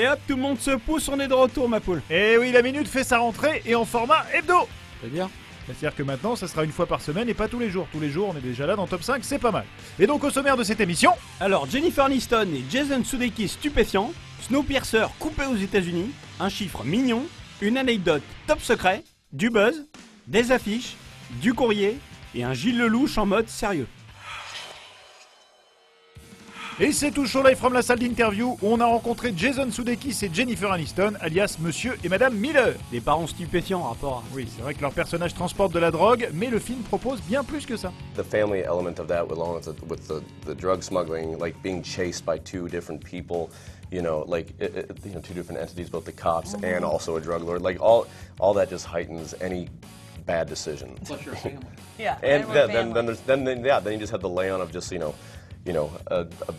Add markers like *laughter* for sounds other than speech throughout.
Allez hop, tout le monde se pousse, on est de retour, ma poule. Et Eh oui, la minute fait sa rentrée et en format hebdo C'est-à-dire C'est-à-dire que maintenant, ça sera une fois par semaine et pas tous les jours. Tous les jours, on est déjà là dans Top 5, c'est pas mal. Et donc, au sommaire de cette émission, Alors, Jennifer Aniston et Jason Sudeikis stupéfiants, Snowpiercer coupé aux États-Unis, un chiffre mignon, une anecdote top secret, du buzz, des affiches, du courrier et un Gilles Lelouch en mode sérieux. Et c'est tout chaud live from la salle d'interview où on a rencontré Jason Sudeikis et Jennifer Aniston, alias Monsieur et Madame Miller. Des parents stupéfiants rapport à... Oui, c'est vrai que leur personnage transporte de la drogue, mais le film propose bien plus que ça. the family element of that, along with the, with the, the drug smuggling, like being chased by two different people, you know, like it, it, you know, two different entities, both the cops and also a drug lord, like all all that just heightens any bad decision. Yeah. And we're then, then, family. then there's then, then yeah, then you just have the layout of just you know, you know, a, a,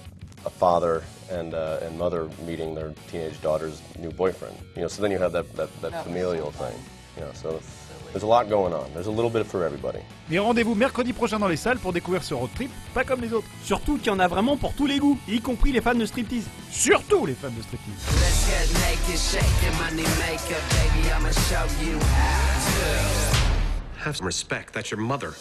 a father and uh, and mother meeting their teenage daughter's new boyfriend. You know, so then you have that that, that familial thing. You know, so there's a lot going on. There's a little bit for everybody. Et rendez-vous mercredi prochain dans les salles pour découvrir ce road trip, pas comme les autres. Surtout qu'il y en a vraiment pour tous les goûts, y compris les fans de striptease. Surtout les fans de striptease. Have some respect. That's your mother.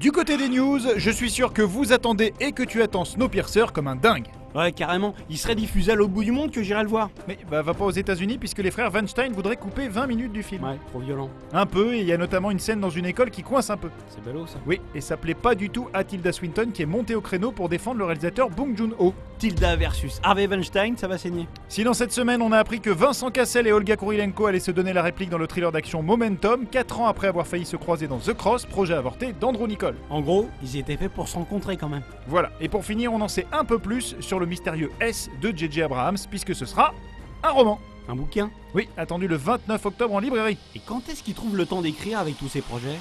Du côté des news, je suis sûr que vous attendez et que tu attends Snowpiercer comme un dingue. Ouais, carrément, il serait diffusé à l'autre bout du monde que j'irai le voir. Mais bah, va pas aux États-Unis puisque les frères Weinstein voudraient couper 20 minutes du film. Ouais, trop violent. Un peu, et il y a notamment une scène dans une école qui coince un peu. C'est ballot ça. Oui, et ça plaît pas du tout à Tilda Swinton qui est montée au créneau pour défendre le réalisateur Bong Joon-ho. Tilda versus Harvey Weinstein, ça va saigner. Sinon, cette semaine, on a appris que Vincent Cassel et Olga Kurilenko allaient se donner la réplique dans le thriller d'action Momentum, 4 ans après avoir failli se croiser dans The Cross, projet avorté d'Andrew Nicole. En gros, ils étaient faits pour se rencontrer quand même. Voilà, et pour finir, on en sait un peu plus sur le mystérieux S de J.J. Abrahams, puisque ce sera un roman. Un bouquin? Oui, attendu le 29 octobre en librairie. Et quand est-ce qu'ils trouvent le temps d'écrire avec tous ces projets?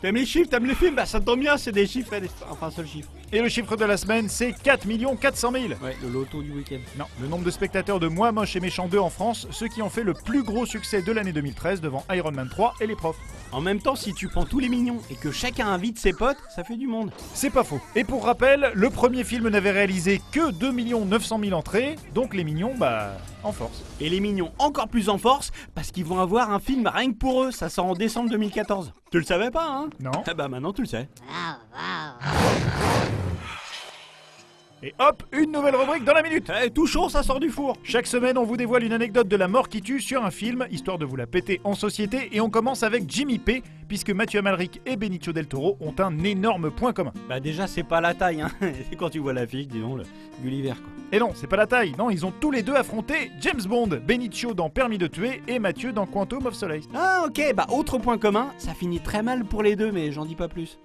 T'aimes les chiffres, t'aimes les films? Bah ça tombe bien, c'est des chiffres, et des- enfin un seul chiffre. Et le chiffre de la semaine, c'est 4 400 000. Ouais, le loto du week-end. Non, le nombre de spectateurs de Moi Moche et Méchant 2 en France, ceux qui ont fait le plus gros succès de l'année 2013 devant Iron Man 3 et les profs. En même temps, si tu prends tous les mignons et que chacun invite ses potes, ça fait du monde. C'est pas faux. Et pour rappel, le premier film n'avait réalisé que 2 900 000 entrées, donc les mignons, bah, en force. Et les mignons encore plus en force parce qu'ils vont avoir un film rien que pour eux, ça sort en décembre 2014. Tu le savais pas, hein? Non. Ah bah maintenant tu le sais. Et hop, une nouvelle rubrique dans la minute Eh, tout chaud, ça sort du four. Chaque semaine, on vous dévoile une anecdote de la mort qui tue sur un film, histoire de vous la péter en société, et on commence avec Jimmy P, puisque Mathieu Amalric et Benicio del Toro ont un énorme point commun. Bah déjà c'est pas la taille, hein. *laughs* Quand tu vois l'affiche, disons le Gulliver quoi. Et non, c'est pas la taille, non, ils ont tous les deux affronté James Bond, Benicio dans Permis de tuer et Mathieu dans Quantum of Solace. Ah ok, bah autre point commun, ça finit très mal pour les deux, mais j'en dis pas plus.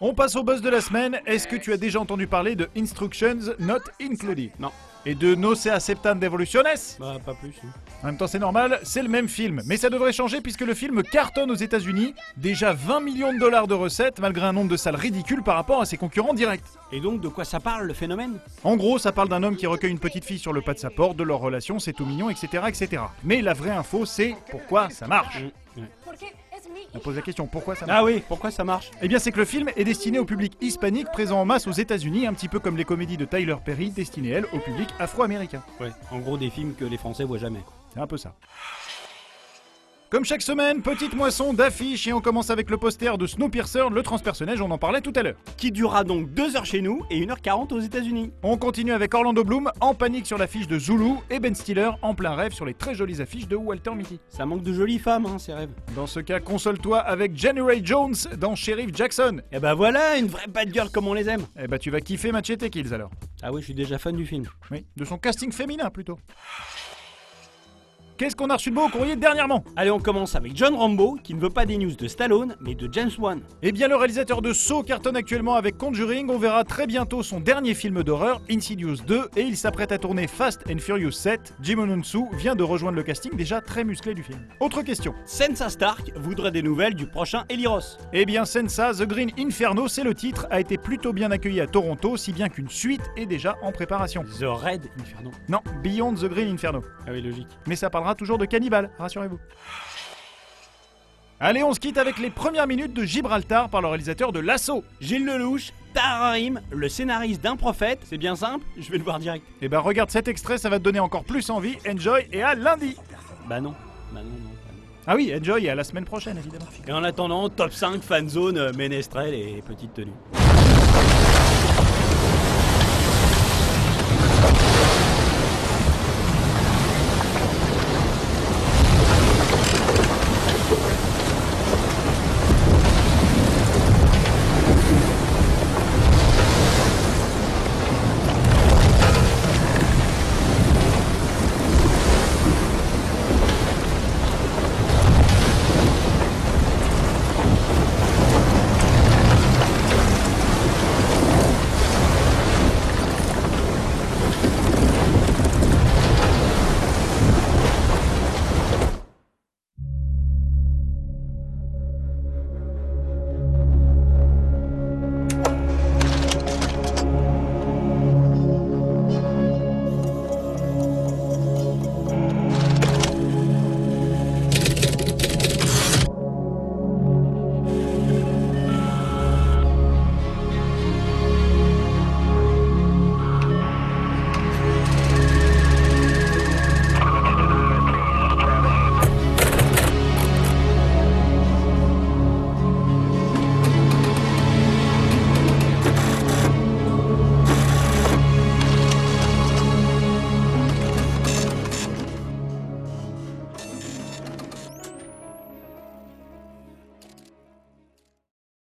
On passe au buzz de la semaine. Est-ce que tu as déjà entendu parler de Instructions Not Included? Non. Et de No Se Aceptan Devoluciones Bah pas plus. hein. En même temps, c'est normal, c'est le même film. Mais ça devrait changer puisque le film cartonne aux États-Unis. Déjà 20 millions de dollars de recettes, malgré un nombre de salles ridicule par rapport à ses concurrents directs. Et donc de quoi ça parle le phénomène? En gros, ça parle d'un homme qui recueille une petite fille sur le pas de sa porte, de leur relation, c'est tout mignon, etc., etc. Mais la vraie info, c'est pourquoi ça marche. On pose la question, pourquoi ça marche Ah oui, pourquoi ça marche? Eh bien, c'est que le film est destiné au public hispanique présent en masse aux États-Unis, un petit peu comme les comédies de Tyler Perry destinées, elles, au public afro-américain. Ouais, en gros des films que les Français voient jamais. C'est un peu ça. Comme chaque semaine, petite moisson d'affiches et on commence avec le poster de Snowpiercer, le transpersonnage, on en parlait tout à l'heure. Qui durera donc 2 heures chez nous et 1h40 aux États-Unis. On continue avec Orlando Bloom en panique sur l'affiche de Zulu et Ben Stiller en plein rêve sur les très jolies affiches de Walter Mitty. Ça manque de jolies femmes, hein, ces rêves. Dans ce cas, console-toi avec Jenny Ray Jones dans Sheriff Jackson. Et bah voilà, une vraie bad girl comme on les aime. Eh bah tu vas kiffer Machete Kills alors. Ah oui, je suis déjà fan du film. Oui, de son casting féminin plutôt. Qu'est-ce qu'on a reçu de beau au courrier dernièrement Allez, on commence avec John Rambo, qui ne veut pas des news de Stallone, mais de James Wan. Eh bien, le réalisateur de Saw cartonne actuellement avec Conjuring. On verra très bientôt son dernier film d'horreur, Insidious 2, et il s'apprête à tourner Fast and Furious 7. Jim Onunsu vient de rejoindre le casting déjà très musclé du film. Autre question. Sansa Stark voudrait des nouvelles du prochain Eliros. Eh bien, Sensa, The Green Inferno, c'est le titre, a été plutôt bien accueilli à Toronto, si bien qu'une suite est déjà en préparation. The Red Inferno. Non, Beyond the Green Inferno. Ah oui, logique. Mais ça parlera toujours de cannibales, rassurez-vous. Allez, on se quitte avec les premières minutes de Gibraltar par le réalisateur de L'Assaut. Gilles Lelouch, Tararim, le scénariste d'un prophète, c'est bien simple, *laughs* je vais le voir direct. Et bah regarde cet extrait, ça va te donner encore plus envie. Enjoy et à lundi Bah non, bah non, non. bah non. Ah oui, enjoy et à la semaine prochaine évidemment. Et en attendant, top 5 fanzone, euh, ménestrel et petite tenue.